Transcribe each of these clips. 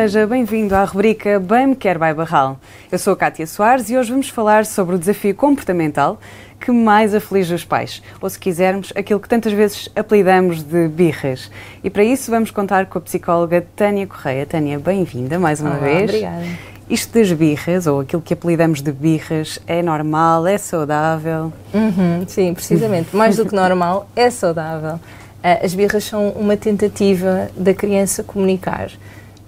seja bem-vindo à rubrica Bem Me Quer by Barral. Eu sou a Cátia Soares e hoje vamos falar sobre o desafio comportamental que mais aflige os pais, ou se quisermos, aquilo que tantas vezes apelidamos de birras. E para isso vamos contar com a psicóloga Tânia Correia. Tânia, bem-vinda mais uma Olá, vez. Obrigada. Isto das birras, ou aquilo que apelidamos de birras, é normal, é saudável? Uhum, sim, precisamente. Mais do que normal, é saudável. Uh, as birras são uma tentativa da criança comunicar.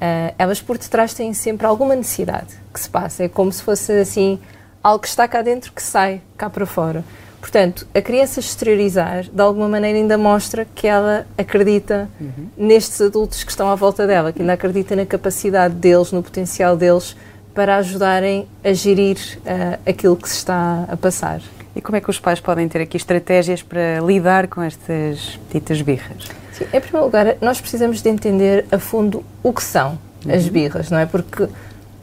Uh, elas por detrás têm sempre alguma necessidade que se passa. É como se fosse assim algo que está cá dentro que sai cá para fora. Portanto, a criança exteriorizar, de alguma maneira, ainda mostra que ela acredita uhum. nestes adultos que estão à volta dela, que ainda acredita na capacidade deles, no potencial deles para ajudarem a gerir uh, aquilo que se está a passar. E como é que os pais podem ter aqui estratégias para lidar com estas ditas birras? Sim, em primeiro lugar, nós precisamos de entender a fundo o que são uhum. as birras, não é? Porque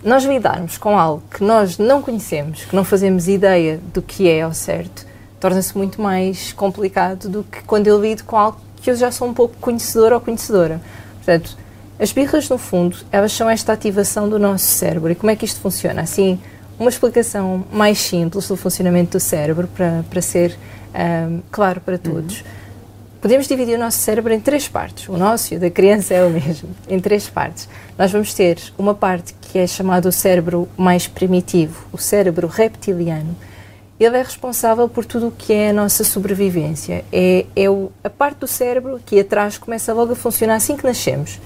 nós lidarmos com algo que nós não conhecemos, que não fazemos ideia do que é ao certo, torna-se muito mais complicado do que quando eu lido com algo que eu já sou um pouco conhecedor ou conhecedora. Portanto, as birras, no fundo, elas são esta ativação do nosso cérebro. E como é que isto funciona? Assim, uma explicação mais simples do funcionamento do cérebro, para, para ser um, claro para todos. Uhum. Podemos dividir o nosso cérebro em três partes. O nosso e o da criança é o mesmo, em três partes. Nós vamos ter uma parte que é chamada o cérebro mais primitivo, o cérebro reptiliano. Ele é responsável por tudo o que é a nossa sobrevivência. É, é o, a parte do cérebro que atrás começa logo a funcionar assim que nascemos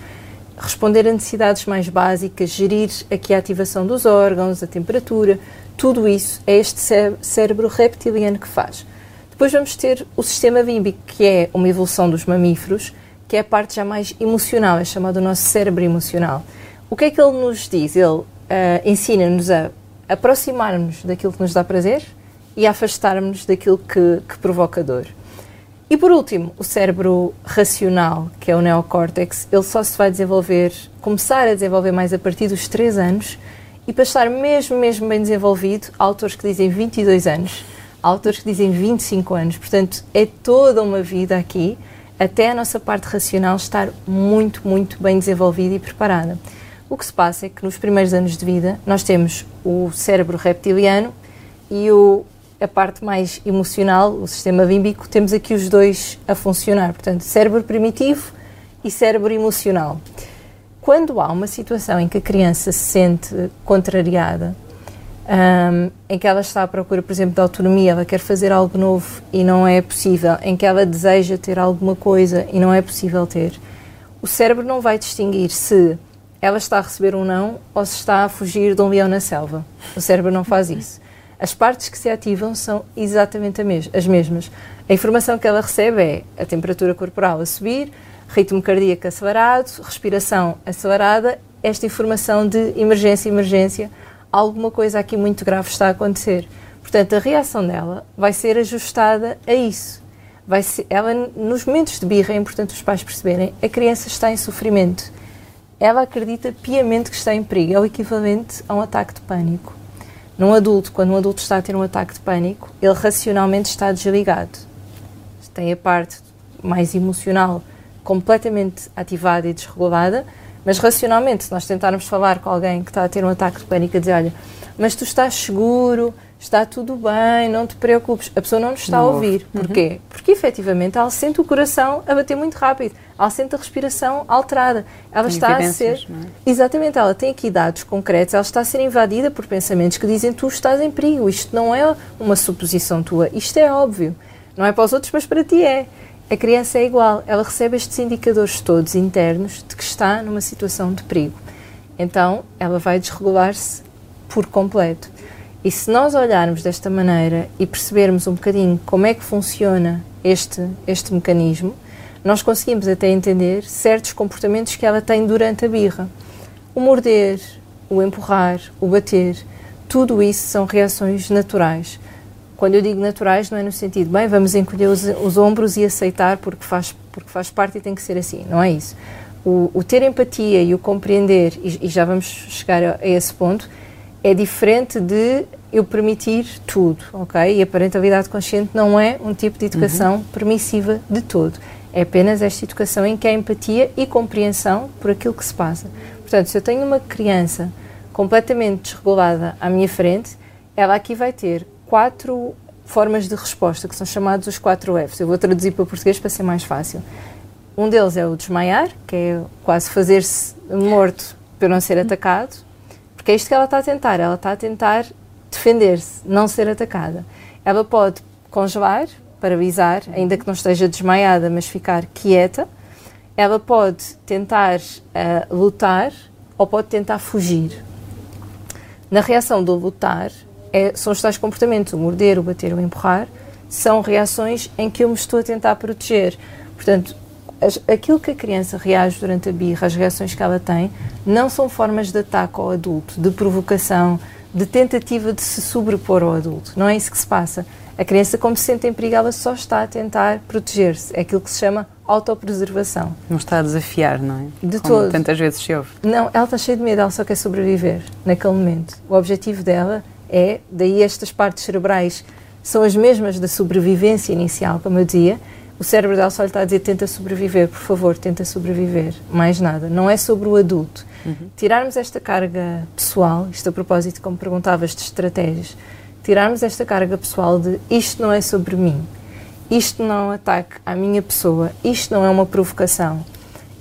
responder a necessidades mais básicas, gerir aqui a ativação dos órgãos, a temperatura, tudo isso é este cérebro reptiliano que faz. Depois vamos ter o sistema límbico, que é uma evolução dos mamíferos, que é a parte já mais emocional, é chamado o nosso cérebro emocional. O que é que ele nos diz? Ele uh, ensina-nos a aproximar-nos daquilo que nos dá prazer e a afastar-nos daquilo que, que provoca dor. E por último, o cérebro racional, que é o neocórtex, ele só se vai desenvolver, começar a desenvolver mais a partir dos 3 anos e para estar mesmo, mesmo bem desenvolvido, há autores que dizem 22 anos, há autores que dizem 25 anos. Portanto, é toda uma vida aqui até a nossa parte racional estar muito, muito bem desenvolvida e preparada. O que se passa é que nos primeiros anos de vida nós temos o cérebro reptiliano e o a parte mais emocional, o sistema límbico, temos aqui os dois a funcionar. Portanto, cérebro primitivo e cérebro emocional. Quando há uma situação em que a criança se sente contrariada, um, em que ela está à procura, por exemplo, de autonomia, ela quer fazer algo novo e não é possível, em que ela deseja ter alguma coisa e não é possível ter, o cérebro não vai distinguir se ela está a receber um não ou se está a fugir de um leão na selva. O cérebro não faz isso. As partes que se ativam são exatamente as mesmas. A informação que ela recebe é a temperatura corporal a subir, ritmo cardíaco acelerado, respiração acelerada, esta informação de emergência, emergência, alguma coisa aqui muito grave está a acontecer. Portanto, a reação dela vai ser ajustada a isso. Vai ser, ela, nos momentos de birra, é importante os pais perceberem, a criança está em sofrimento. Ela acredita piamente que está em perigo. É o equivalente a um ataque de pânico. Num adulto, quando um adulto está a ter um ataque de pânico, ele racionalmente está desligado. Tem a parte mais emocional completamente ativada e desregulada, mas racionalmente, se nós tentarmos falar com alguém que está a ter um ataque de pânico, a dizer, olha, mas tu estás seguro, está tudo bem, não te preocupes. A pessoa não nos está a ouvir. Uhum. Porquê? Uhum. Porque efetivamente ela sente o coração a bater muito rápido, ela sente a respiração alterada, ela tem está a ser. É? Exatamente, ela tem aqui dados concretos, ela está a ser invadida por pensamentos que dizem tu estás em perigo. Isto não é uma suposição tua, isto é óbvio. Não é para os outros, mas para ti é. A criança é igual, ela recebe estes indicadores todos internos de que está numa situação de perigo. Então, ela vai desregular-se por completo. E se nós olharmos desta maneira e percebermos um bocadinho como é que funciona este, este mecanismo, nós conseguimos até entender certos comportamentos que ela tem durante a birra. O morder, o empurrar, o bater, tudo isso são reações naturais. Quando eu digo naturais, não é no sentido, bem, vamos encolher os, os ombros e aceitar porque faz, porque faz parte e tem que ser assim. Não é isso. O, o ter empatia e o compreender, e, e já vamos chegar a, a esse ponto, é diferente de eu permitir tudo, ok? E a parentalidade consciente não é um tipo de educação uhum. permissiva de todo. É apenas esta educação em que há empatia e compreensão por aquilo que se passa. Portanto, se eu tenho uma criança completamente desregulada à minha frente, ela aqui vai ter quatro formas de resposta, que são chamados os quatro Fs. Eu vou traduzir para português para ser mais fácil. Um deles é o desmaiar, que é quase fazer-se morto para não ser atacado, porque é isto que ela está a tentar. Ela está a tentar defender-se, não ser atacada. Ela pode congelar, paralisar, ainda que não esteja desmaiada, mas ficar quieta. Ela pode tentar uh, lutar ou pode tentar fugir. Na reação do lutar, é, são os tais comportamentos, o morder, o bater, o empurrar, são reações em que eu me estou a tentar proteger. Portanto, as, aquilo que a criança reage durante a birra, as reações que ela tem, não são formas de ataque ao adulto, de provocação, de tentativa de se sobrepor ao adulto. Não é isso que se passa. A criança, como se sente em perigo, ela só está a tentar proteger-se. É aquilo que se chama autopreservação. Não está a desafiar, não é? De Como todo. tantas vezes se ouve. Não, ela está cheia de medo, ela só quer sobreviver naquele momento. O objetivo dela é, daí estas partes cerebrais são as mesmas da sobrevivência inicial, como eu dizia, o cérebro dela só lhe está a dizer tenta sobreviver, por favor, tenta sobreviver, mais nada. Não é sobre o adulto. Uhum. Tirarmos esta carga pessoal, isto a propósito, como perguntavas, de estratégias, tirarmos esta carga pessoal de isto não é sobre mim, isto não é um ataque à minha pessoa, isto não é uma provocação,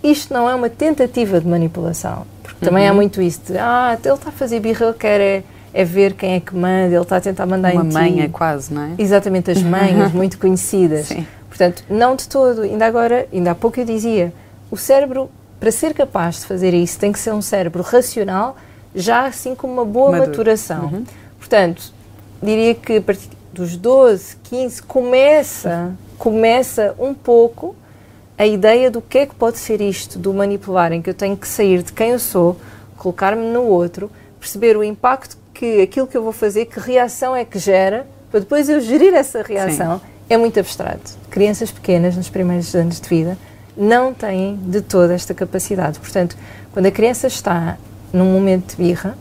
isto não é uma tentativa de manipulação. Porque também uhum. há muito isso de, ah, ele está a fazer birra, ele quer é é ver quem é que manda, ele está a tentar mandar Uma em. Uma manha quase, não é? Exatamente, as manhas muito conhecidas. Sim. Portanto, não de todo. Ainda agora, ainda há pouco eu dizia, o cérebro, para ser capaz de fazer isso, tem que ser um cérebro racional, já assim com uma boa Maduro. maturação. Uhum. Portanto, diria que a partir dos 12, 15, começa, começa um pouco a ideia do que é que pode ser isto, do manipular, em que eu tenho que sair de quem eu sou, colocar-me no outro, perceber o impacto que aquilo que eu vou fazer, que reação é que gera, para depois eu gerir essa reação, Sim. É muito abstrato. Crianças pequenas, nos primeiros anos de vida, não têm de toda esta capacidade. Portanto, quando a criança está num momento de birra,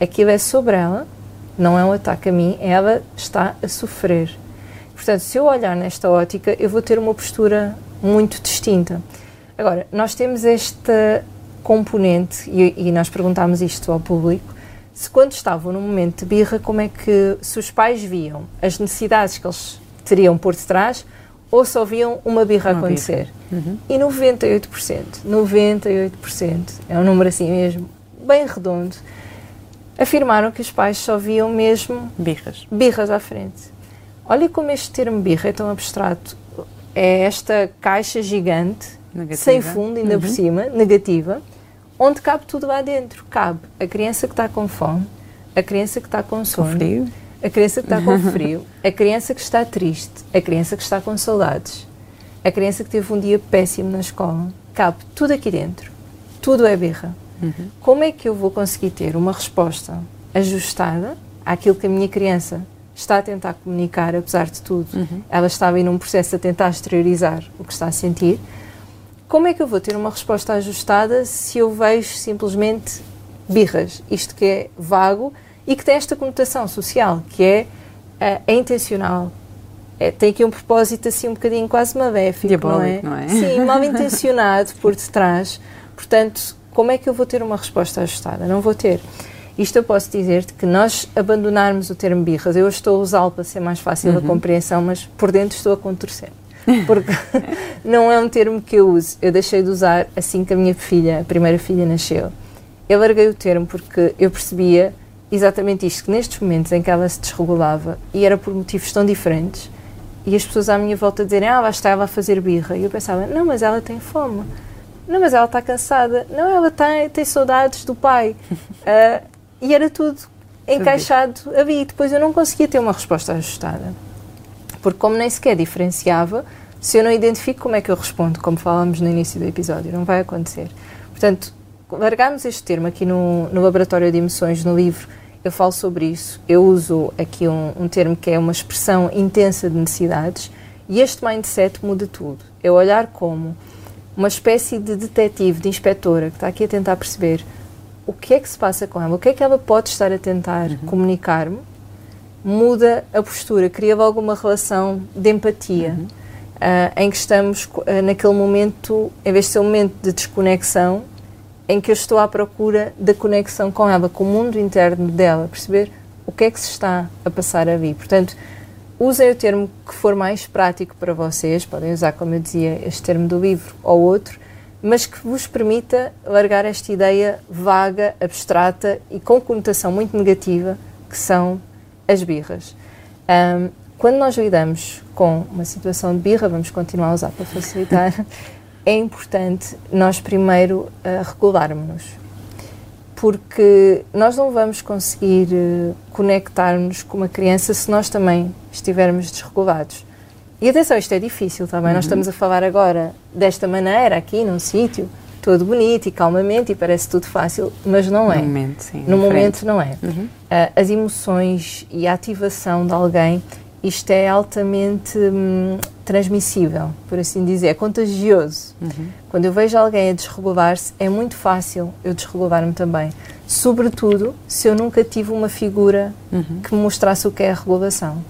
aquilo é sobre ela, não é um ataque a mim, ela está a sofrer. Portanto, se eu olhar nesta ótica, eu vou ter uma postura muito distinta. Agora, nós temos esta componente, e, e nós perguntámos isto ao público, se quando estavam num momento de birra, como é que se os pais viam as necessidades que eles teriam por detrás ou só viam uma birra uma acontecer. Birra. Uhum. E 98%, 98%, é um número assim mesmo, bem redondo, afirmaram que os pais só viam mesmo birras, birras à frente. Olha como este termo birra é tão abstrato. É esta caixa gigante, negativa. sem fundo, ainda uhum. por cima, negativa, onde cabe tudo lá dentro. Cabe a criança que está com fome, a criança que está com sono, com frio. A criança que está com frio, a criança que está triste, a criança que está com saudades, a criança que teve um dia péssimo na escola. Cabe tudo aqui dentro. Tudo é birra. Uhum. Como é que eu vou conseguir ter uma resposta ajustada àquilo que a minha criança está a tentar comunicar, apesar de tudo? Uhum. Ela estava em um processo a tentar exteriorizar o que está a sentir como é que eu vou ter uma resposta ajustada se eu vejo simplesmente birras? Isto que é vago e que tem esta conotação social, que é, uh, é intencional. É, tem aqui um propósito assim um bocadinho quase maléfico, Diabólico, não é? Não é? Sim, mal intencionado por detrás. Portanto, como é que eu vou ter uma resposta ajustada? Não vou ter. Isto eu posso dizer-te que nós abandonarmos o termo birras, eu estou a usá-lo para ser mais fácil uhum. a compreensão, mas por dentro estou a contorcer porque não é um termo que eu uso. Eu deixei de usar assim que a minha filha, a primeira filha, nasceu. Eu larguei o termo porque eu percebia exatamente isto, que nestes momentos em que ela se desregulava, e era por motivos tão diferentes, e as pessoas à minha volta dizerem, ah, lá está ela a fazer birra. E eu pensava, não, mas ela tem fome. Não, mas ela está cansada. Não, ela tem, tem saudades do pai. Uh, e era tudo encaixado ali. E depois eu não conseguia ter uma resposta ajustada. Porque como nem sequer diferenciava, se eu não identifico, como é que eu respondo? Como falamos no início do episódio, não vai acontecer. Portanto, largamos este termo aqui no, no Laboratório de Emoções, no livro, eu falo sobre isso. Eu uso aqui um, um termo que é uma expressão intensa de necessidades e este mindset muda tudo. É olhar como uma espécie de detetive, de inspetora, que está aqui a tentar perceber o que é que se passa com ela, o que é que ela pode estar a tentar uhum. comunicar-me muda a postura, cria logo uma relação de empatia, uhum. uh, em que estamos uh, naquele momento, em vez de ser um momento de desconexão, em que eu estou à procura da conexão com ela, com o mundo interno dela, perceber o que é que se está a passar ali. Portanto, usem o termo que for mais prático para vocês, podem usar, como eu dizia, este termo do livro ou outro, mas que vos permita largar esta ideia vaga, abstrata e com conotação muito negativa que são as birras. Um, quando nós lidamos com uma situação de birra, vamos continuar a usar para facilitar, é importante nós primeiro uh, regularmos-nos. Porque nós não vamos conseguir uh, conectar-nos com uma criança se nós também estivermos desregulados. E atenção, isto é difícil também. Uhum. Nós estamos a falar agora desta maneira, aqui num sítio, todo bonito e calmamente e parece tudo fácil, mas não é. No momento, sim. No momento não é. Uhum. Uh, as emoções e a ativação de alguém isto é altamente hum, transmissível, por assim dizer, é contagioso. Uhum. Quando eu vejo alguém a desregular-se, é muito fácil eu desregular-me também. Sobretudo se eu nunca tive uma figura uhum. que me mostrasse o que é a regulação.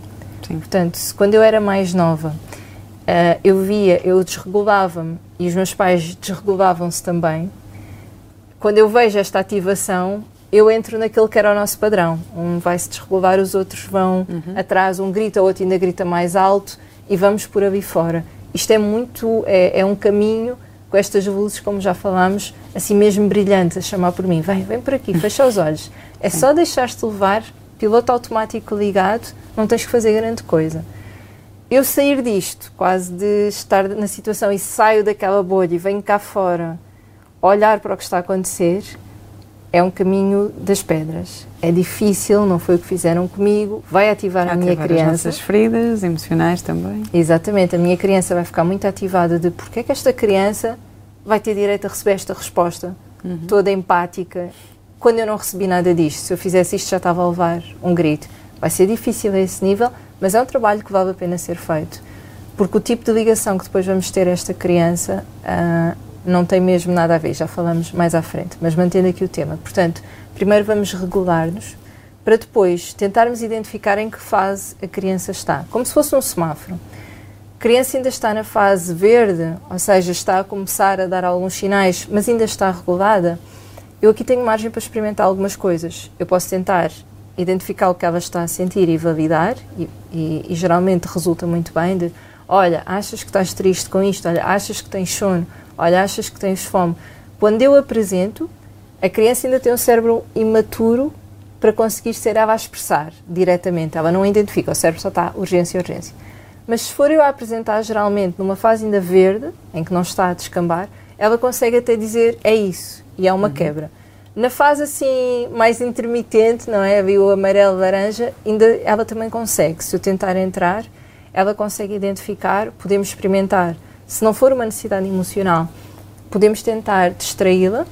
Sim. Portanto, se, quando eu era mais nova, uh, eu via, eu desregulava-me e os meus pais desregulavam-se também. Quando eu vejo esta ativação, eu entro naquele que era o nosso padrão. Um vai se desregular, os outros vão uhum. atrás, um grita, o outro ainda grita mais alto e vamos por ali fora. Isto é muito, é, é um caminho com estas luzes, como já falámos, assim mesmo brilhantes, a chamar por mim. Vem, vem por aqui, fecha os olhos. É só deixar-te levar, piloto automático ligado, não tens que fazer grande coisa. Eu sair disto, quase de estar na situação e saio daquela bolha e venho cá fora, olhar para o que está a acontecer, é um caminho das pedras. É difícil, não foi o que fizeram comigo, vai ativar, ativar a minha criança. As feridas emocionais também. Exatamente, a minha criança vai ficar muito ativada de porque é que esta criança vai ter direito a receber esta resposta uhum. toda empática quando eu não recebi nada disto. Se eu fizesse isto já estava a levar um grito. Vai ser difícil a esse nível, mas é um trabalho que vale a pena ser feito. Porque o tipo de ligação que depois vamos ter a esta criança uh, não tem mesmo nada a ver, já falamos mais à frente, mas mantendo aqui o tema. Portanto, primeiro vamos regular-nos para depois tentarmos identificar em que fase a criança está, como se fosse um semáforo. A criança ainda está na fase verde, ou seja, está a começar a dar alguns sinais, mas ainda está regulada. Eu aqui tenho margem para experimentar algumas coisas. Eu posso tentar identificar o que ela está a sentir e validar, e, e, e geralmente resulta muito bem de, olha, achas que estás triste com isto, olha, achas que tens sono, Olha, achas que tens fome? Quando eu apresento, a criança ainda tem um cérebro imaturo para conseguir ser ela a expressar diretamente. Ela não identifica, o cérebro só está urgência, urgência. Mas se for eu a apresentar geralmente numa fase ainda verde, em que não está a descambar, ela consegue até dizer é isso, e é uma uhum. quebra. Na fase assim mais intermitente, não é? Viu o amarelo, laranja, ainda ela também consegue. Se eu tentar entrar, ela consegue identificar, podemos experimentar se não for uma necessidade emocional, podemos tentar distraí-la,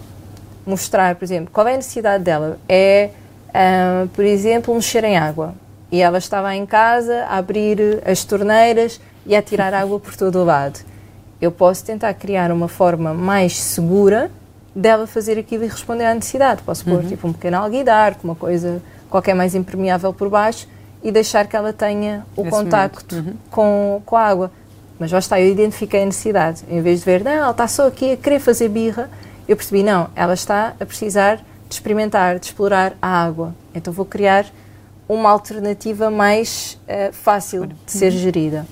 mostrar, por exemplo, qual é a necessidade dela. É, uh, por exemplo, mexer em água. E ela estava em casa a abrir as torneiras e a tirar água por todo o lado. Eu posso tentar criar uma forma mais segura dela fazer aquilo e responder à necessidade. Posso pôr uhum. tipo um pequeno alguidar, uma coisa qualquer mais impermeável por baixo e deixar que ela tenha o Esse contacto uhum. com, com a água. Mas lá está, eu identifiquei a necessidade. Em vez de ver, não, ela está só aqui a querer fazer birra, eu percebi, não, ela está a precisar de experimentar, de explorar a água. Então vou criar uma alternativa mais uh, fácil de ser uhum. gerida.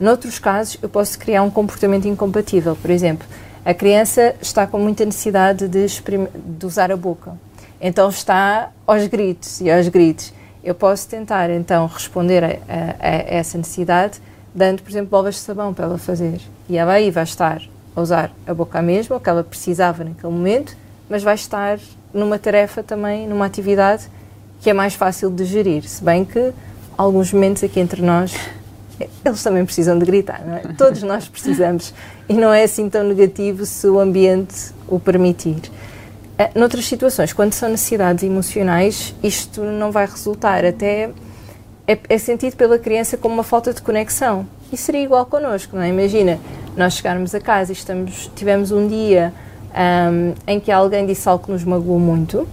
Noutros casos, eu posso criar um comportamento incompatível. Por exemplo, a criança está com muita necessidade de, de usar a boca. Então está aos gritos e aos gritos. Eu posso tentar, então, responder a, a, a essa necessidade dando, por exemplo, bolas de sabão para ela fazer. E ela aí vai estar a usar a boca mesma, o que ela precisava naquele momento, mas vai estar numa tarefa também, numa atividade que é mais fácil de gerir. Se bem que alguns momentos aqui entre nós, eles também precisam de gritar, não é? Todos nós precisamos. E não é assim tão negativo se o ambiente o permitir. Uh, noutras situações, quando são necessidades emocionais, isto não vai resultar. Até é, é sentido pela criança como uma falta de conexão. E seria igual connosco, não é? Imagina, nós chegarmos a casa e estamos, tivemos um dia um, em que alguém disse algo que nos magoou muito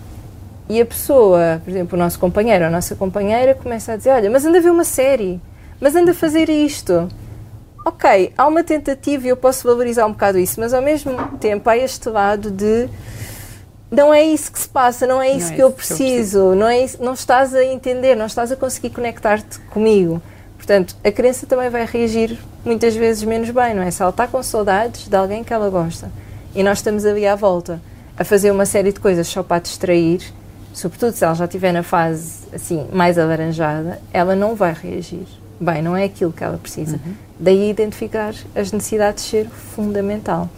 e a pessoa, por exemplo, o nosso companheiro ou a nossa companheira começa a dizer: Olha, mas anda a ver uma série, mas anda a fazer isto. Ok, há uma tentativa e eu posso valorizar um bocado isso, mas ao mesmo tempo há este lado de não é isso que se passa, não é isso, não é que, eu preciso, que eu preciso, não é isso, não estás a entender, não estás a conseguir conectar-te comigo. Portanto, a criança também vai reagir muitas vezes menos bem, não é? Se ela está com saudades de alguém que ela gosta e nós estamos ali à volta a fazer uma série de coisas só para distrair, sobretudo se ela já estiver na fase assim mais alaranjada, ela não vai reagir. Bem, não é aquilo que ela precisa. Uhum. Daí identificar as necessidades ser fundamental.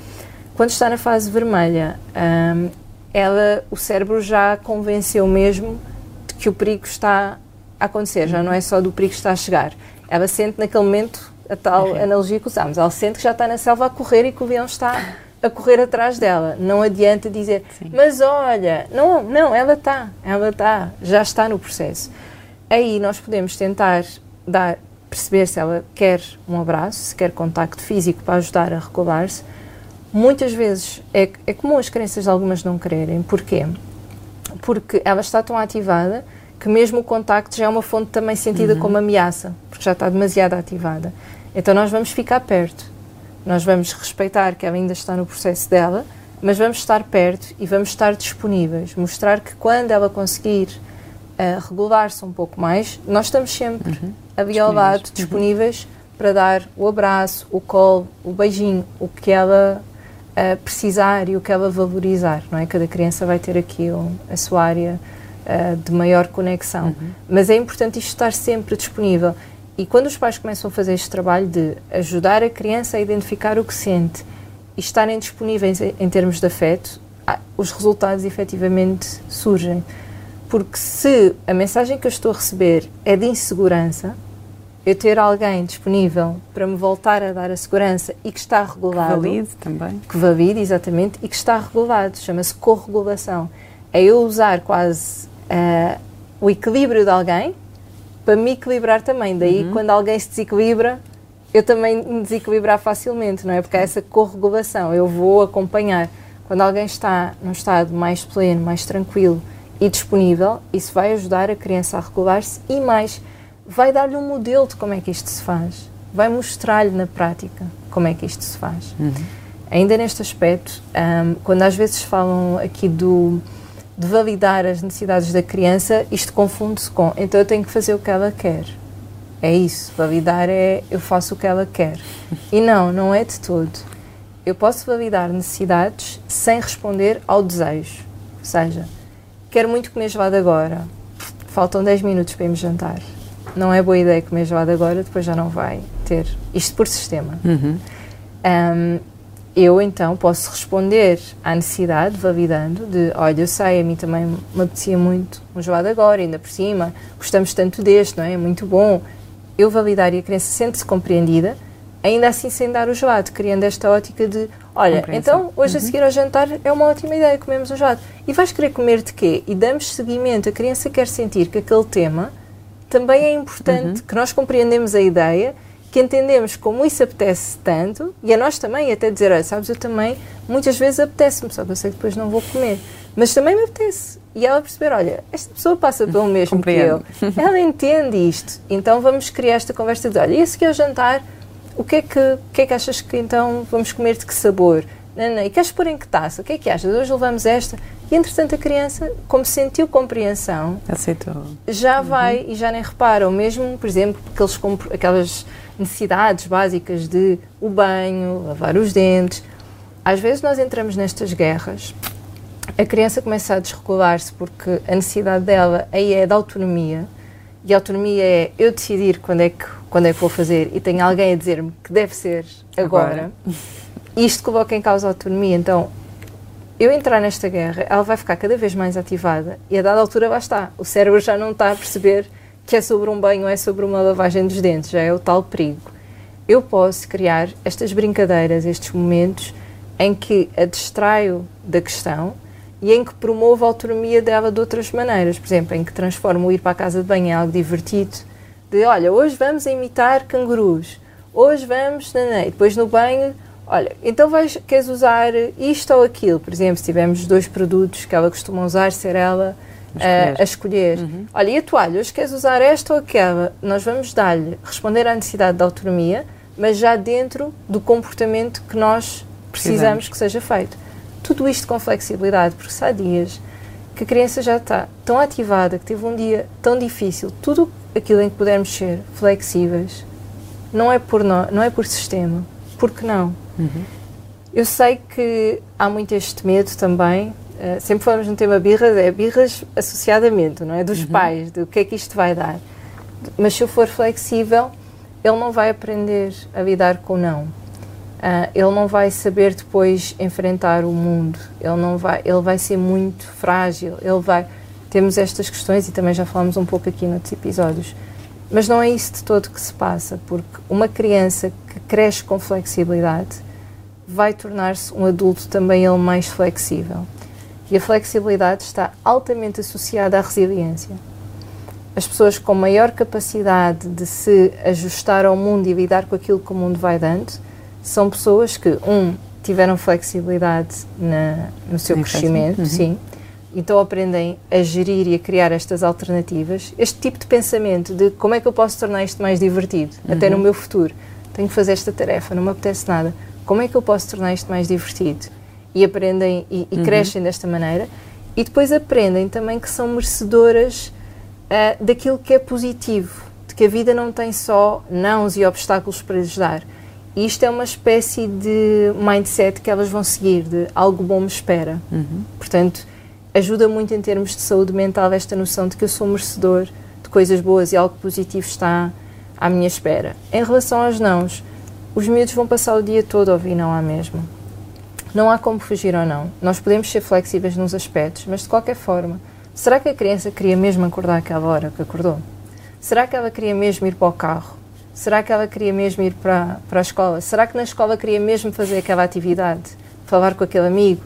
Quando está na fase vermelha, um, ela, o cérebro já convenceu mesmo de que o perigo está a acontecer, já não é só do perigo que está a chegar. Ela sente naquele momento a tal uhum. analogia que usámos, ela sente que já está na selva a correr e que o avião está a correr atrás dela. Não adianta dizer, Sim. mas olha, não, não, ela está, ela está, já está no processo. Aí nós podemos tentar dar, perceber se ela quer um abraço, se quer contacto físico para ajudar a regular-se. Muitas vezes é, é comum as crenças de algumas não quererem. Porquê? Porque ela está tão ativada que mesmo o contacto já é uma fonte também sentida uhum. como ameaça, porque já está demasiado ativada. Então nós vamos ficar perto nós vamos respeitar que ela ainda está no processo dela, mas vamos estar perto e vamos estar disponíveis. Mostrar que quando ela conseguir uh, regular-se um pouco mais, nós estamos sempre uhum. ali ao lado, disponíveis uhum. para dar o abraço, o colo, o beijinho, o que ela uh, precisar e o que ela valorizar. Não é? Cada criança vai ter aqui um, a sua área uh, de maior conexão. Uhum. Mas é importante isto estar sempre disponível. E quando os pais começam a fazer este trabalho de ajudar a criança a identificar o que sente e estarem disponíveis em termos de afeto, os resultados efetivamente surgem. Porque se a mensagem que eu estou a receber é de insegurança, eu ter alguém disponível para me voltar a dar a segurança e que está regulado. Que valide também. Que valide, exatamente, e que está regulado. Chama-se corregulação. É eu usar quase uh, o equilíbrio de alguém para me equilibrar também. Daí, uhum. quando alguém se desequilibra, eu também me desequilibrar facilmente, não é? Porque há essa corregulação, eu vou acompanhar. Quando alguém está num estado mais pleno, mais tranquilo e disponível, isso vai ajudar a criança a regular-se e mais, vai dar-lhe um modelo de como é que isto se faz. Vai mostrar-lhe na prática como é que isto se faz. Uhum. Ainda neste aspecto, um, quando às vezes falam aqui do de validar as necessidades da criança, isto confunde-se com então eu tenho que fazer o que ela quer. É isso, validar é eu faço o que ela quer. E não, não é de todo. Eu posso validar necessidades sem responder ao desejo. Ou seja, quero muito comer gelado agora, faltam 10 minutos para irmos jantar. Não é boa ideia comer gelado agora, depois já não vai ter. Isto por sistema. Uhum. Um, eu então posso responder à necessidade, validando, de olha, eu sei, a mim também me apetecia muito um gelado agora, ainda por cima, gostamos tanto deste, não é? É muito bom. Eu validar e a criança sente-se compreendida, ainda assim sem dar o gelado, criando esta ótica de olha, então hoje uhum. a seguir ao jantar é uma ótima ideia, comemos o gelado. E vais querer comer de quê? E damos seguimento, a criança quer sentir que aquele tema também é importante, uhum. que nós compreendemos a ideia que entendemos como isso apetece tanto, e a nós também, até dizer, olha, sabes, eu também, muitas vezes apetece-me, só que eu sei que depois não vou comer, mas também me apetece. E ela perceber, olha, esta pessoa passa pelo mesmo que eu, ela entende isto, então vamos criar esta conversa de, olha, esse que é o jantar, o que é que, o que é que achas que então vamos comer de que sabor? Não, não, e queres pôr em que taça? O que é que achas? Hoje levamos esta. E entretanto a criança, como sentiu compreensão, aceitou. Já uhum. vai e já nem repara. Ou mesmo, por exemplo, aqueles, aquelas necessidades básicas de o banho, lavar os dentes. Às vezes nós entramos nestas guerras, a criança começa a desregular-se porque a necessidade dela aí é da autonomia e a autonomia é eu decidir quando é que, quando é que vou fazer e tem alguém a dizer-me que deve ser agora. agora. Isto coloca em causa a autonomia. Então, eu entrar nesta guerra, ela vai ficar cada vez mais ativada e a dada altura lá está. O cérebro já não está a perceber que é sobre um banho ou é sobre uma lavagem dos dentes, já é o tal perigo. Eu posso criar estas brincadeiras, estes momentos em que a distraio da questão e em que promovo a autonomia dela de outras maneiras. Por exemplo, em que transformo o ir para a casa de banho em algo divertido. De, olha, hoje vamos imitar cangurus. Hoje vamos... Não. E depois no banho, olha, então vais, queres usar isto ou aquilo? Por exemplo, se tivermos dois produtos que ela costuma usar, ser ela a, a escolher. Uhum. Olha, e a toalha, hoje queres usar esta ou aquela? Nós vamos dar-lhe, responder à necessidade de autonomia, mas já dentro do comportamento que nós precisamos que seja feito. tudo isto com flexibilidade, porque se há dias que a criança já está tão ativada, que teve um dia tão difícil, tudo aquilo em que pudermos ser flexíveis, não é por, no, não é por sistema, porque não? Uhum. Eu sei que há muito este medo também, uh, sempre falamos no tema birras, é birras associadamente, não é? Dos uhum. pais, do que é que isto vai dar. Mas se eu for flexível, ele não vai aprender a lidar com o não. Uh, ele não vai saber depois enfrentar o mundo. Ele não vai, ele vai ser muito frágil. Ele vai temos estas questões e também já falamos um pouco aqui noutros episódios. Mas não é isso de todo que se passa, porque uma criança que cresce com flexibilidade vai tornar-se um adulto também ele mais flexível. E a flexibilidade está altamente associada à resiliência. As pessoas com maior capacidade de se ajustar ao mundo e lidar com aquilo que o mundo vai dando são pessoas que, um, tiveram flexibilidade na, no seu crescimento, uhum. sim, então aprendem a gerir e a criar estas alternativas, este tipo de pensamento de como é que eu posso tornar isto mais divertido, uhum. até no meu futuro. Tenho que fazer esta tarefa, não me apetece nada. Como é que eu posso tornar isto mais divertido? E aprendem e, e uhum. crescem desta maneira. E depois aprendem também que são merecedoras uh, daquilo que é positivo, de que a vida não tem só nãos e obstáculos para lhes dar. E isto é uma espécie de mindset que elas vão seguir, de algo bom me espera. Uhum. Portanto, ajuda muito em termos de saúde mental esta noção de que eu sou merecedor de coisas boas e algo positivo está à minha espera. Em relação aos nãos, os miúdos vão passar o dia todo a ouvir não há mesmo. Não há como fugir ou não. Nós podemos ser flexíveis nos aspectos, mas de qualquer forma, será que a criança queria mesmo acordar aquela hora que acordou? Será que ela queria mesmo ir para o carro? Será que ela queria mesmo ir para, para a escola? Será que na escola queria mesmo fazer aquela atividade? Falar com aquele amigo?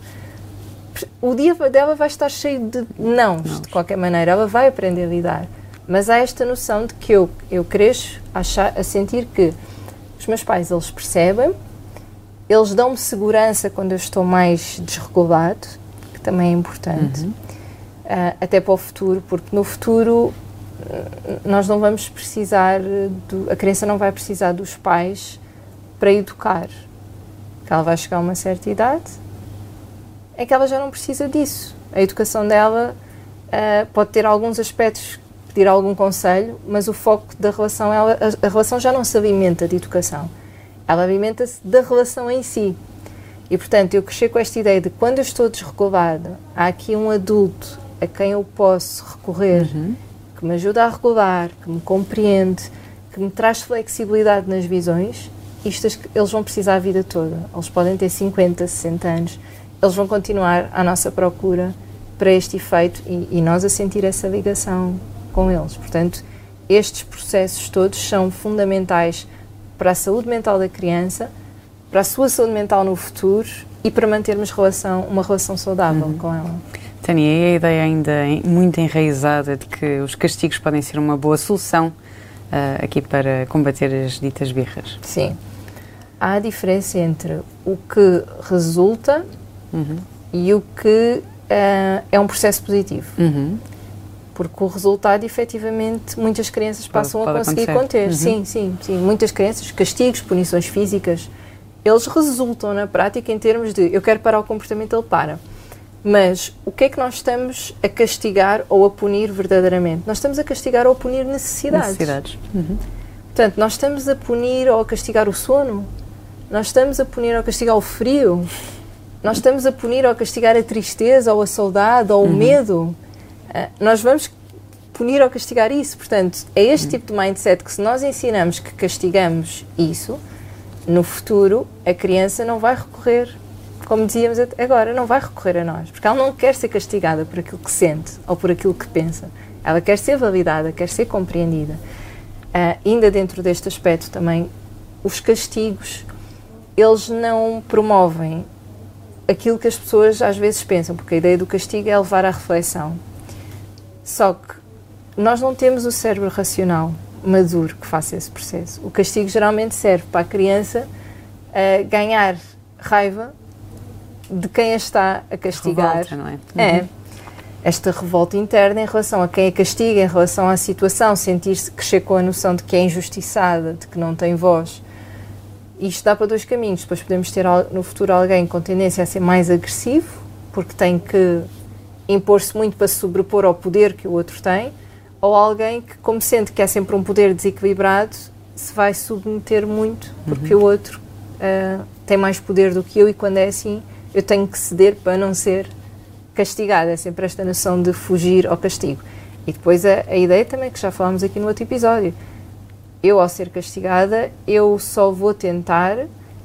O dia dela vai estar cheio de nãos, não. de qualquer maneira. Ela vai aprender a lidar. Mas há esta noção de que eu, eu cresço a, achar, a sentir que os meus pais, eles percebem, eles dão-me segurança quando eu estou mais desregulado, que também é importante, uhum. uh, até para o futuro, porque no futuro nós não vamos precisar, do, a criança não vai precisar dos pais para educar. Ela vai chegar a uma certa idade, é que ela já não precisa disso. A educação dela uh, pode ter alguns aspectos, pedir algum conselho, mas o foco da relação, ela, a, a relação já não se alimenta de educação. Ela alimenta-se da relação em si. E, portanto, eu cresci com esta ideia de quando eu estou desregulada, há aqui um adulto a quem eu posso recorrer, uhum. que me ajuda a regular, que me compreende, que me traz flexibilidade nas visões, isto eles vão precisar a vida toda. Eles podem ter 50, 60 anos eles vão continuar à nossa procura para este efeito e, e, nós a sentir essa ligação com eles. Portanto, estes processos todos são fundamentais para a saúde mental da criança, para a sua saúde mental no futuro e para mantermos relação, uma relação saudável uhum. com ela. Tânia, e a ideia ainda muito enraizada de que os castigos podem ser uma boa solução uh, aqui para combater as ditas birras? Sim. Há a diferença entre o que resulta uhum. e o que uh, é um processo positivo. Uhum. Porque o resultado, efetivamente, muitas crianças passam pode, pode a conseguir acontecer. conter. Uhum. Sim, sim, sim. Muitas crianças, castigos, punições físicas, eles resultam na prática em termos de eu quero parar o comportamento, ele para. Mas o que é que nós estamos a castigar ou a punir verdadeiramente? Nós estamos a castigar ou a punir necessidades. Necessidades. Uhum. Portanto, nós estamos a punir ou a castigar o sono, nós estamos a punir ou a castigar o frio, nós estamos a punir ou a castigar a tristeza ou a saudade ou o uhum. medo. Uh, nós vamos punir ou castigar isso. Portanto, é este uhum. tipo de mindset que se nós ensinamos que castigamos isso, no futuro a criança não vai recorrer, como dizíamos agora, não vai recorrer a nós, porque ela não quer ser castigada por aquilo que sente ou por aquilo que pensa. Ela quer ser validada, quer ser compreendida. Uh, ainda dentro deste aspecto também, os castigos, eles não promovem aquilo que as pessoas às vezes pensam, porque a ideia do castigo é levar à reflexão. Só que nós não temos o cérebro racional maduro que faça esse processo. O castigo geralmente serve para a criança uh, ganhar raiva de quem a está a castigar. Revolta, não é? é. Uhum. É. Esta revolta interna em relação a quem a castiga, em relação à situação, sentir-se crescer com a noção de que é injustiçada, de que não tem voz isto dá para dois caminhos. Depois podemos ter no futuro alguém com tendência a ser mais agressivo, porque tem que impor-se muito para se sobrepor ao poder que o outro tem, ou alguém que, como sente que é sempre um poder desequilibrado, se vai submeter muito, porque uhum. o outro uh, tem mais poder do que eu, e quando é assim, eu tenho que ceder para não ser castigada. É sempre esta noção de fugir ao castigo. E depois a, a ideia também, que já falámos aqui no outro episódio, eu, ao ser castigada, eu só vou tentar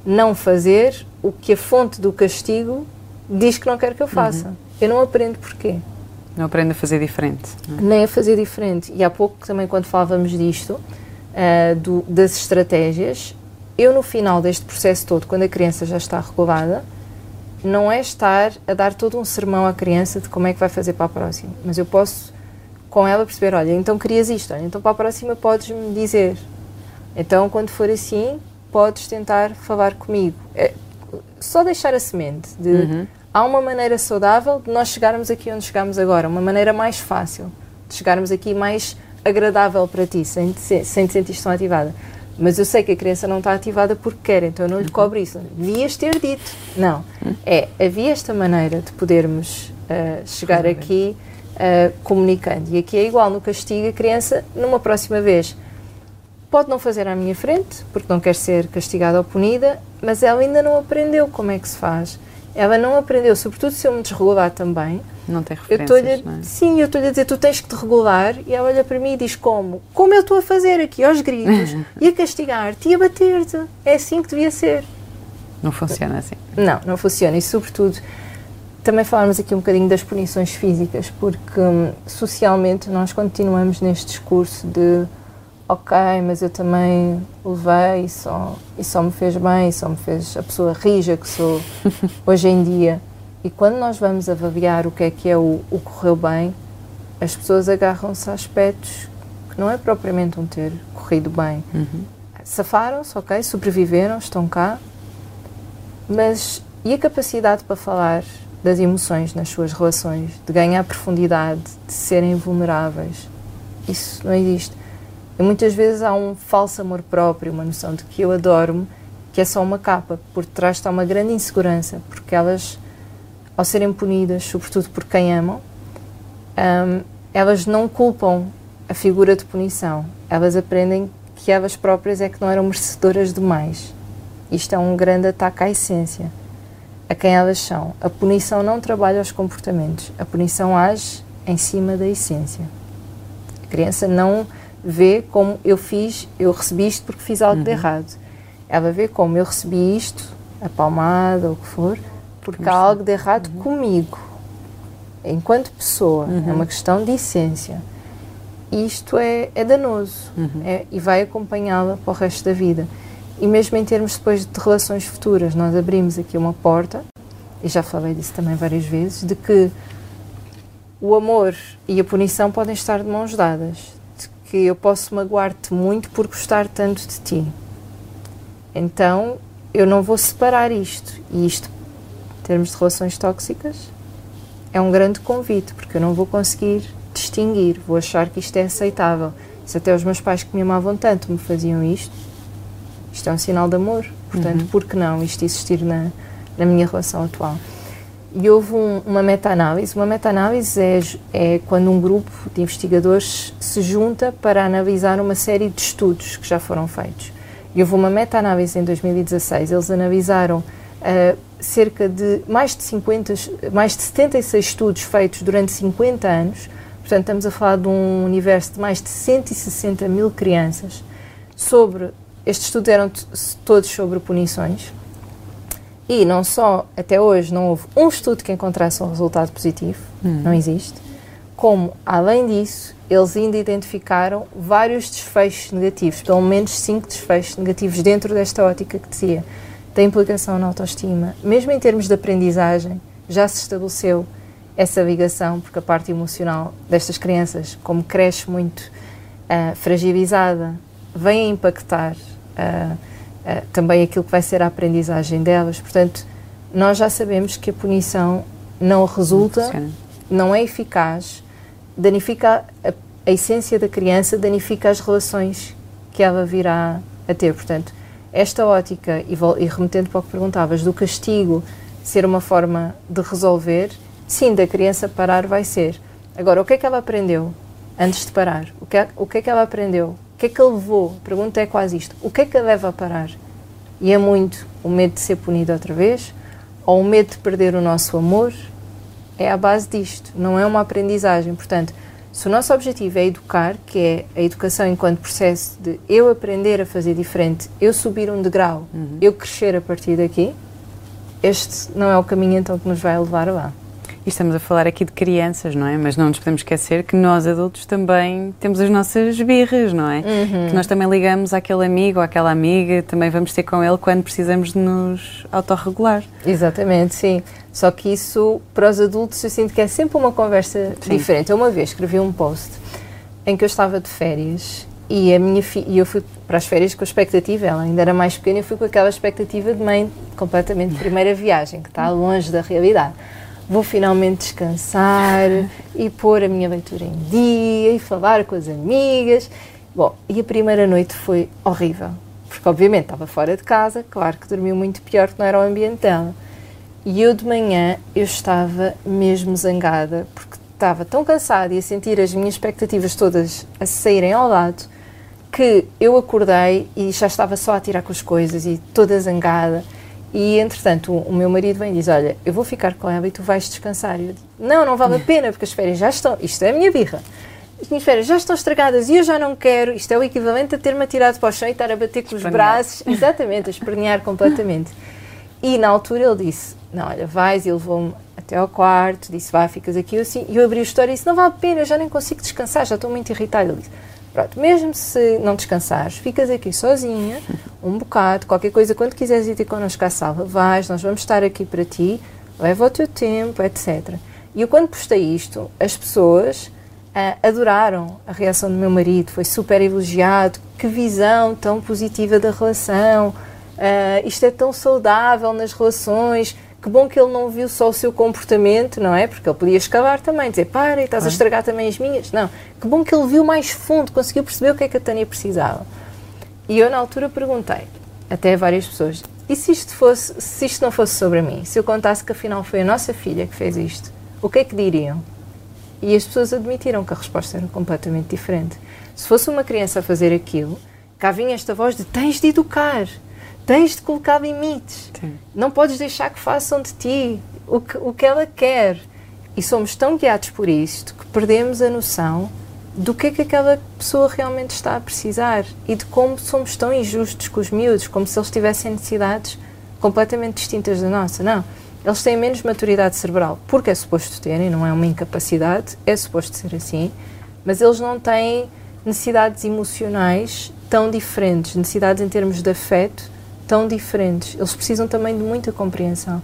não fazer o que a fonte do castigo diz que não quer que eu faça. Uhum. Eu não aprendo porquê. Não aprendo a fazer diferente. Não é? Nem a fazer diferente. E há pouco também, quando falávamos disto, uh, do, das estratégias, eu no final deste processo todo, quando a criança já está regulada, não é estar a dar todo um sermão à criança de como é que vai fazer para a próxima, mas eu posso com ela perceber, olha, então querias isto, olha, então para a próxima podes-me dizer. Então, quando for assim, podes tentar falar comigo. É, só deixar a semente de uhum. há uma maneira saudável de nós chegarmos aqui onde chegamos agora, uma maneira mais fácil de chegarmos aqui mais agradável para ti, sem te, sem te sentir tão ativada. Mas eu sei que a criança não está ativada porque quer, então eu não lhe uhum. cobro isso. Devias ter dito. Não. Uhum. É, havia esta maneira de podermos uh, chegar aqui uh, comunicando. E aqui é igual, no castigo, a criança, numa próxima vez, pode não fazer à minha frente, porque não quer ser castigada ou punida, mas ela ainda não aprendeu como é que se faz. Ela não aprendeu, sobretudo se eu me desregular também. Não tem referências, eu não é? Sim, eu estou-lhe a dizer, tu tens que te regular, e ela olha para mim e diz como? Como eu estou a fazer aqui, aos gritos, e a castigar-te e a bater-te. É assim que devia ser. Não funciona assim. Não, não funciona. E, sobretudo, também falarmos aqui um bocadinho das punições físicas, porque hum, socialmente nós continuamos neste discurso de ok, mas eu também levei e só, e só me fez bem, e só me fez a pessoa rija que sou hoje em dia. E quando nós vamos avaliar o que é que é o, o correu bem, as pessoas agarram-se a aspectos que não é propriamente um ter corrido bem. Uhum. Safaram-se, ok, sobreviveram, estão cá, mas e a capacidade para falar das emoções nas suas relações, de ganhar profundidade, de serem vulneráveis. Isso não existe. E muitas vezes há um falso amor próprio, uma noção de que eu adoro-me, que é só uma capa. Por trás está uma grande insegurança, porque elas, ao serem punidas, sobretudo por quem amam, um, elas não culpam a figura de punição. Elas aprendem que elas próprias é que não eram merecedoras de mais. Isto é um grande ataque à essência a quem elas são. A punição não trabalha os comportamentos, a punição age em cima da essência. A criança não vê como eu fiz, eu recebi isto porque fiz algo uhum. de errado. Ela vê como eu recebi isto, a palmada ou o que for, porque há algo de errado uhum. comigo, enquanto pessoa. Uhum. É uma questão de essência. Isto é, é danoso uhum. é, e vai acompanhá-la para o resto da vida. E mesmo em termos depois de relações futuras, nós abrimos aqui uma porta, e já falei disso também várias vezes, de que o amor e a punição podem estar de mãos dadas, de que eu posso magoar-te muito por gostar tanto de ti. Então, eu não vou separar isto. E isto, em termos de relações tóxicas, é um grande convite, porque eu não vou conseguir distinguir, vou achar que isto é aceitável. Se até os meus pais que me amavam tanto me faziam isto, isto é um sinal de amor. Portanto, uhum. por que não isto existir na, na minha relação atual? E houve um, uma meta-análise. Uma meta-análise é, é quando um grupo de investigadores se junta para analisar uma série de estudos que já foram feitos. E houve uma meta-análise em 2016. Eles analisaram uh, cerca de mais de 50, mais de 76 estudos feitos durante 50 anos. Portanto, estamos a falar de um universo de mais de 160 mil crianças sobre estes estudos eram todos sobre punições e não só, até hoje, não houve um estudo que encontrasse um resultado positivo, hum. não existe, como, além disso, eles ainda identificaram vários desfechos negativos, pelo menos cinco desfechos negativos dentro desta ótica que dizia da implicação na autoestima. Mesmo em termos de aprendizagem, já se estabeleceu essa ligação, porque a parte emocional destas crianças, como cresce muito uh, fragilizada, vem a impactar uh, uh, também aquilo que vai ser a aprendizagem delas. Portanto, nós já sabemos que a punição não resulta, não, não é eficaz, danifica a, a, essência da criança, danifica as relações que ela virá a ter. Portanto, esta ótica, e, e remetendo para o que perguntavas, do castigo ser uma forma de resolver, sim, da criança parar vai ser. Agora, o que é que ela aprendeu antes de parar? O que é, o que, é que ela aprendeu? O que é que ele levou? A pergunta é quase isto. O que é que a leva a parar? E é muito o medo de ser punido outra vez, ou o medo de perder o nosso amor, é a base disto, não é uma aprendizagem. Portanto, se o nosso objetivo é educar, que é a educação enquanto processo de eu aprender a fazer diferente, eu subir um degrau, uhum. eu crescer a partir daqui, este não é o caminho então que nos vai levar lá. E estamos a falar aqui de crianças, não é? Mas não nos podemos esquecer que nós adultos também temos as nossas birras, não é? Uhum. Que nós também ligamos àquele amigo ou àquela amiga, também vamos ter com ele quando precisamos de nos autorregular. Exatamente, sim. Só que isso, para os adultos, eu sinto que é sempre uma conversa sim. diferente. Eu uma vez escrevi um post em que eu estava de férias e a minha e eu fui para as férias com a expectativa, ela ainda era mais pequena, eu fui com aquela expectativa de mãe completamente primeira viagem, que está longe da realidade vou finalmente descansar e pôr a minha leitura em dia e falar com as amigas. Bom, e a primeira noite foi horrível, porque obviamente estava fora de casa, claro que dormiu muito pior que não era o ambiente dela. E eu de manhã eu estava mesmo zangada, porque estava tão cansada e a sentir as minhas expectativas todas a saírem ao lado, que eu acordei e já estava só a tirar com as coisas e toda zangada. E, entretanto, o, o, meu marido vem e diz: Olha, eu vou ficar com ela e tu vais descansar. E eu digo: Não, não vale a pena, porque as férias já estão. Isto é a minha birra. As minhas férias já estão estragadas e eu já não quero. Isto é o equivalente a ter-me atirado para o chão e estar a bater com os braços. Exatamente, a espernear completamente. E na altura ele disse: Não, olha, vais. E levou-me até ao quarto, disse: Vá, ficas aqui assim. E eu abri a história e disse: Não vale a pena, eu já nem consigo descansar, já estou muito irritada. Ele disse: Pronto, mesmo se não descansares, ficas aqui sozinha, um bocado, qualquer coisa, quando quiseres ir ter connosco à sala, vais, nós vamos estar aqui para ti, leva o teu tempo, etc. E eu, quando postei isto, as pessoas uh, adoraram a reação do meu marido, foi super elogiado, que visão tão positiva da relação, uh, isto é tão saudável nas relações, que bom que ele não viu só o seu comportamento, não é? Porque ele podia escavar também, dizer para e estás a estragar também as minhas. Não, que bom que ele viu mais fundo, conseguiu perceber o que é que a Tânia precisava. E eu na altura perguntei, até a várias pessoas, e se isto, fosse, se isto não fosse sobre mim? Se eu contasse que afinal foi a nossa filha que fez isto, o que é que diriam? E as pessoas admitiram que a resposta era completamente diferente. Se fosse uma criança a fazer aquilo, cá vinha esta voz de tens de educar, tens de colocar limites. Sim. Não podes deixar que façam de ti o que, o que ela quer. E somos tão guiados por isto que perdemos a noção do que é que aquela pessoa realmente está a precisar e de como somos tão injustos com os miúdos, como se eles tivessem necessidades completamente distintas da nossa. Não. Eles têm menos maturidade cerebral, porque é suposto terem, não é uma incapacidade, é suposto ser assim, mas eles não têm necessidades emocionais tão diferentes, necessidades em termos de afeto tão diferentes. Eles precisam também de muita compreensão.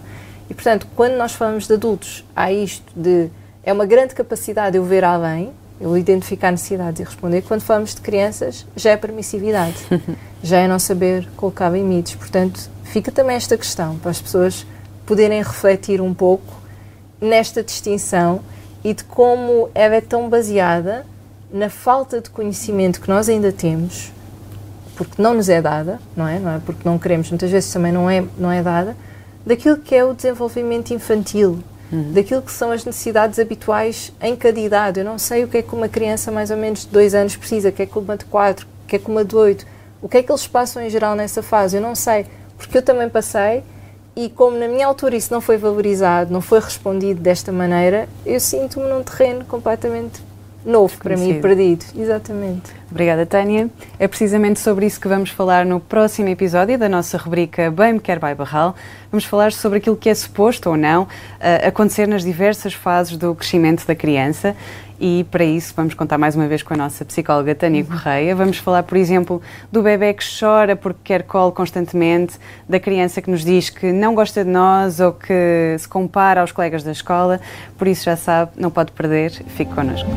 E, portanto, quando nós falamos de adultos, há isto de. É uma grande capacidade eu ver além, eu identificar necessidades e responder. Quando falamos de crianças, já é permissividade, já é não saber colocar limites. Portanto, fica também esta questão para as pessoas poderem refletir um pouco nesta distinção e de como ela é tão baseada na falta de conhecimento que nós ainda temos porque não nos é dada, não é? Não é porque não queremos, muitas vezes também não é, não é dada, daquilo que é o desenvolvimento infantil, uhum. daquilo que são as necessidades habituais em cada idade. Eu não sei o que é que uma criança mais ou menos de dois anos precisa, o que é que uma de quatro, o que é que uma de oito, o que é que eles passam em geral nessa fase. Eu não sei, porque eu também passei e como na minha altura isso não foi valorizado, não foi respondido desta maneira, eu sinto-me num terreno completamente novo para mim, perdido. Exatamente. Obrigada, Tânia. É precisamente sobre isso que vamos falar no próximo episódio da nossa rubrica Bem Me Quer By Barral. Vamos falar sobre aquilo que é suposto ou não uh, acontecer nas diversas fases do crescimento da criança e para isso vamos contar mais uma vez com a nossa psicóloga Tânia uhum. Correia. Vamos falar, por exemplo, do bebê que chora porque quer colo constantemente, da criança que nos diz que não gosta de nós ou que se compara aos colegas da escola. Por isso já sabe, não pode perder. Fique connosco.